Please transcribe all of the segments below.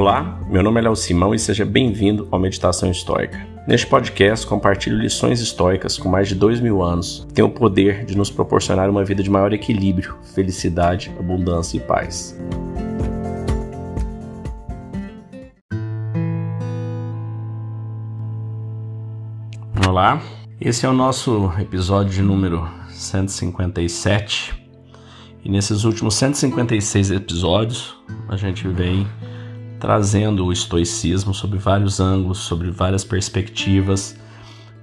Olá, meu nome é Léo Simão e seja bem-vindo ao Meditação Histórica. Neste podcast, compartilho lições históricas com mais de dois mil anos que têm o poder de nos proporcionar uma vida de maior equilíbrio, felicidade, abundância e paz. Olá, esse é o nosso episódio de número 157 e nesses últimos 156 episódios a gente vem trazendo o estoicismo sobre vários ângulos, sobre várias perspectivas,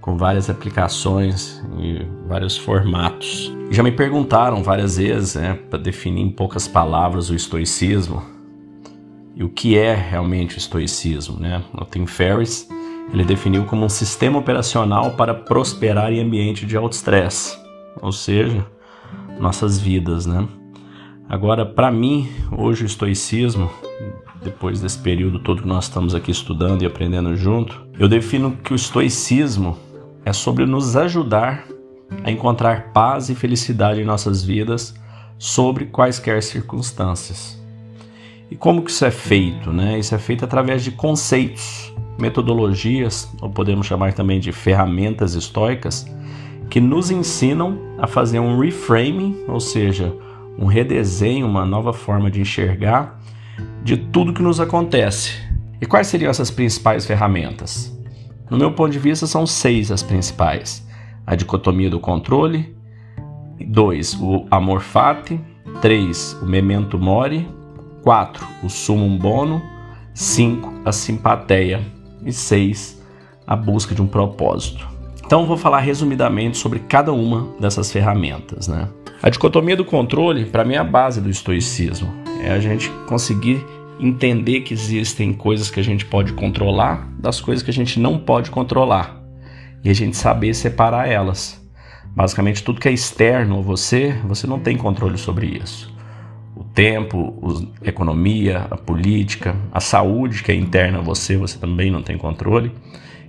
com várias aplicações e vários formatos. Já me perguntaram várias vezes, né, para definir em poucas palavras o estoicismo e o que é realmente o estoicismo, né? O Tim Ferriss ele definiu como um sistema operacional para prosperar em ambiente de alto estresse, ou seja, nossas vidas, né? Agora, para mim, hoje o estoicismo depois desse período todo que nós estamos aqui estudando e aprendendo junto, eu defino que o estoicismo é sobre nos ajudar a encontrar paz e felicidade em nossas vidas sobre quaisquer circunstâncias. E como que isso é feito? Né? Isso é feito através de conceitos, metodologias, ou podemos chamar também de ferramentas estoicas, que nos ensinam a fazer um reframing, ou seja, um redesenho, uma nova forma de enxergar de tudo que nos acontece. E quais seriam essas principais ferramentas? No meu ponto de vista, são seis as principais: a dicotomia do controle, dois, o amor fati, três, o memento mori, quatro, o sumum bono, cinco, a simpatia e seis, a busca de um propósito. Então vou falar resumidamente sobre cada uma dessas ferramentas, né? A dicotomia do controle, para mim, é a base do estoicismo. É a gente conseguir entender que existem coisas que a gente pode controlar das coisas que a gente não pode controlar e a gente saber separar elas. Basicamente, tudo que é externo a você, você não tem controle sobre isso. O tempo, a economia, a política, a saúde que é interna a você, você também não tem controle.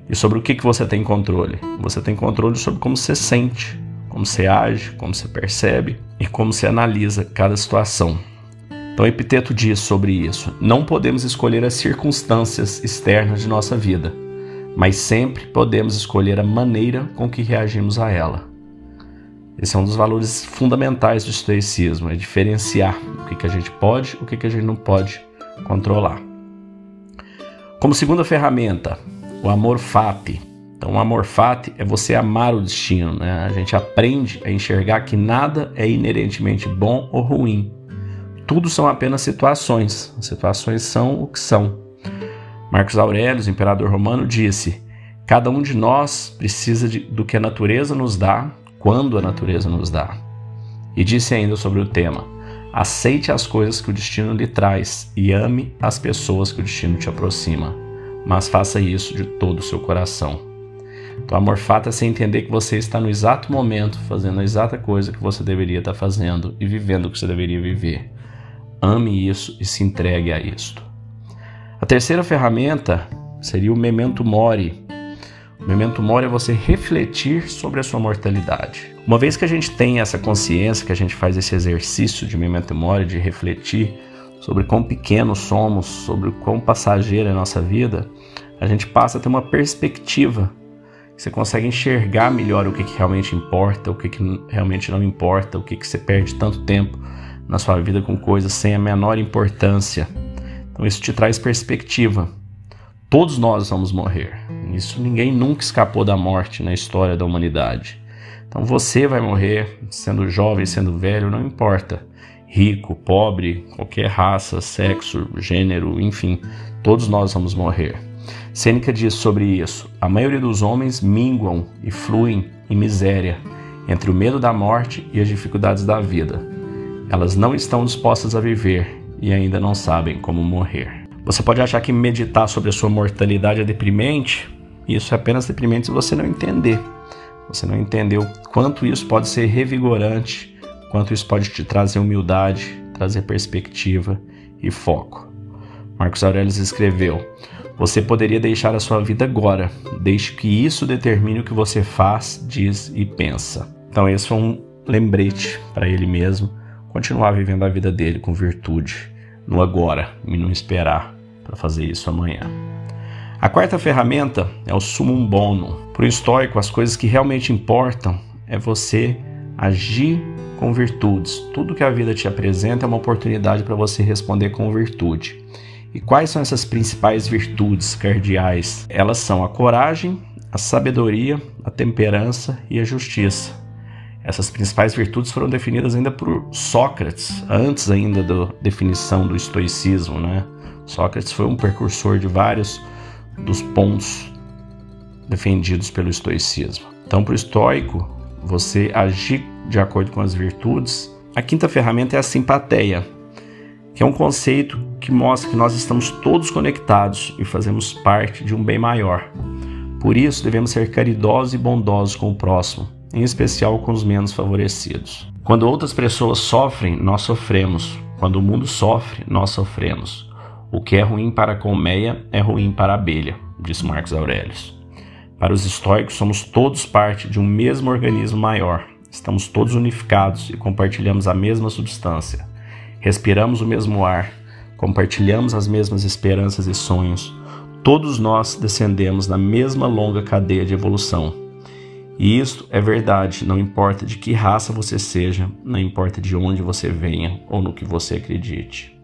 E sobre o que, que você tem controle? Você tem controle sobre como você sente, como você age, como você percebe e como você analisa cada situação. Então, Epiteto diz sobre isso: não podemos escolher as circunstâncias externas de nossa vida, mas sempre podemos escolher a maneira com que reagimos a ela. Esse é um dos valores fundamentais do estoicismo: é diferenciar o que, a gente pode e o que, que a gente não pode controlar. Como segunda ferramenta, o amor fati. Então, o amor fati é você amar o destino. Né? A gente aprende a enxergar que nada é inerentemente bom ou ruim tudo são apenas situações. As situações são o que são. Marcos Aurélio, imperador romano, disse: Cada um de nós precisa de, do que a natureza nos dá, quando a natureza nos dá. E disse ainda sobre o tema: Aceite as coisas que o destino lhe traz e ame as pessoas que o destino te aproxima, mas faça isso de todo o seu coração. Então, amor fato é você entender que você está no exato momento fazendo a exata coisa que você deveria estar fazendo e vivendo o que você deveria viver. Ame isso e se entregue a isto. A terceira ferramenta seria o memento mori. O memento mori é você refletir sobre a sua mortalidade. Uma vez que a gente tem essa consciência, que a gente faz esse exercício de memento mori, de refletir sobre quão pequenos somos, sobre quão passageira é a nossa vida, a gente passa a ter uma perspectiva. Você consegue enxergar melhor o que, que realmente importa, o que, que realmente não importa, o que, que você perde tanto tempo na sua vida com coisas sem a menor importância. Então isso te traz perspectiva. Todos nós vamos morrer. Isso ninguém nunca escapou da morte na história da humanidade. Então você vai morrer, sendo jovem, sendo velho, não importa. Rico, pobre, qualquer raça, sexo, gênero, enfim, todos nós vamos morrer. Sêneca diz sobre isso: a maioria dos homens minguam e fluem em miséria entre o medo da morte e as dificuldades da vida. Elas não estão dispostas a viver e ainda não sabem como morrer. Você pode achar que meditar sobre a sua mortalidade é deprimente, isso é apenas deprimente se você não entender. Você não entendeu quanto isso pode ser revigorante, quanto isso pode te trazer humildade, trazer perspectiva e foco. Marcos Aurelius escreveu: Você poderia deixar a sua vida agora, deixe que isso determine o que você faz, diz e pensa. Então, esse foi um lembrete para ele mesmo continuar vivendo a vida dele com virtude, no agora e não esperar para fazer isso amanhã. A quarta ferramenta é o sumum bonum. Para o estoico, as coisas que realmente importam é você agir com virtudes. Tudo que a vida te apresenta é uma oportunidade para você responder com virtude. E quais são essas principais virtudes cardeais? Elas são a coragem, a sabedoria, a temperança e a justiça. Essas principais virtudes foram definidas ainda por Sócrates, antes ainda da definição do estoicismo. Né? Sócrates foi um precursor de vários dos pontos defendidos pelo estoicismo. Então, para o estoico, você agir de acordo com as virtudes. A quinta ferramenta é a simpatia, que é um conceito que mostra que nós estamos todos conectados e fazemos parte de um bem maior. Por isso, devemos ser caridosos e bondosos com o próximo, em especial com os menos favorecidos. Quando outras pessoas sofrem, nós sofremos. Quando o mundo sofre, nós sofremos. O que é ruim para a colmeia é ruim para a abelha, disse Marcos Aurelius. Para os estoicos, somos todos parte de um mesmo organismo maior. Estamos todos unificados e compartilhamos a mesma substância. Respiramos o mesmo ar, compartilhamos as mesmas esperanças e sonhos. Todos nós descendemos na mesma longa cadeia de evolução. E isto é verdade, não importa de que raça você seja, não importa de onde você venha ou no que você acredite.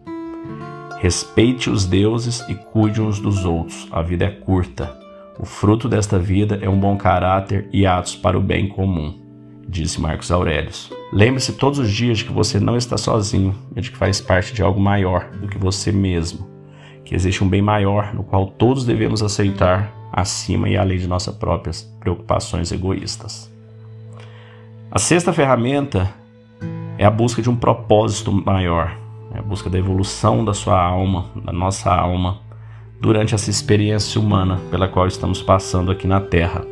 Respeite os deuses e cuide uns dos outros. A vida é curta. O fruto desta vida é um bom caráter e atos para o bem comum, disse Marcos Aurelius. Lembre-se todos os dias de que você não está sozinho e de que faz parte de algo maior do que você mesmo, que existe um bem maior no qual todos devemos aceitar acima e além de nossas próprias preocupações egoístas. A sexta ferramenta é a busca de um propósito maior, é a busca da evolução da sua alma, da nossa alma, durante essa experiência humana pela qual estamos passando aqui na Terra,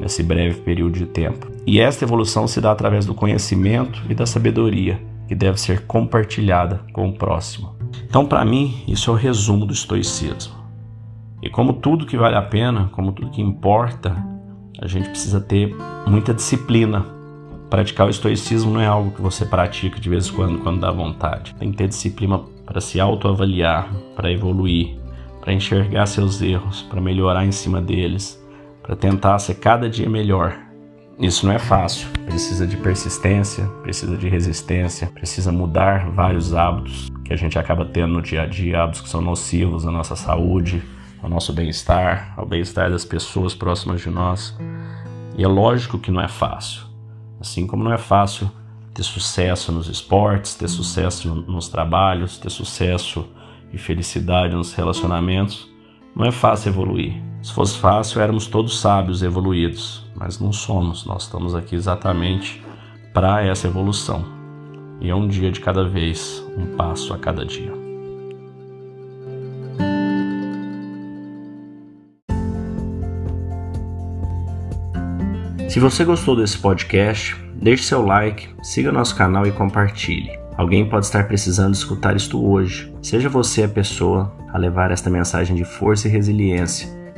nesse breve período de tempo. E esta evolução se dá através do conhecimento e da sabedoria, que deve ser compartilhada com o próximo. Então, para mim, isso é o resumo do estoicismo. E como tudo que vale a pena, como tudo que importa, a gente precisa ter muita disciplina. Praticar o estoicismo não é algo que você pratica de vez em quando, quando dá vontade. Tem que ter disciplina para se autoavaliar, para evoluir, para enxergar seus erros, para melhorar em cima deles, para tentar ser cada dia melhor. Isso não é fácil, precisa de persistência, precisa de resistência, precisa mudar vários hábitos que a gente acaba tendo no dia a dia, hábitos que são nocivos à nossa saúde, ao nosso bem-estar, ao bem-estar das pessoas próximas de nós. E é lógico que não é fácil. Assim como não é fácil ter sucesso nos esportes, ter sucesso nos trabalhos, ter sucesso e felicidade nos relacionamentos, não é fácil evoluir. Se fosse fácil, éramos todos sábios evoluídos, mas não somos. Nós estamos aqui exatamente para essa evolução. E é um dia de cada vez, um passo a cada dia. Se você gostou desse podcast, deixe seu like, siga nosso canal e compartilhe. Alguém pode estar precisando escutar isto hoje. Seja você a pessoa a levar esta mensagem de força e resiliência.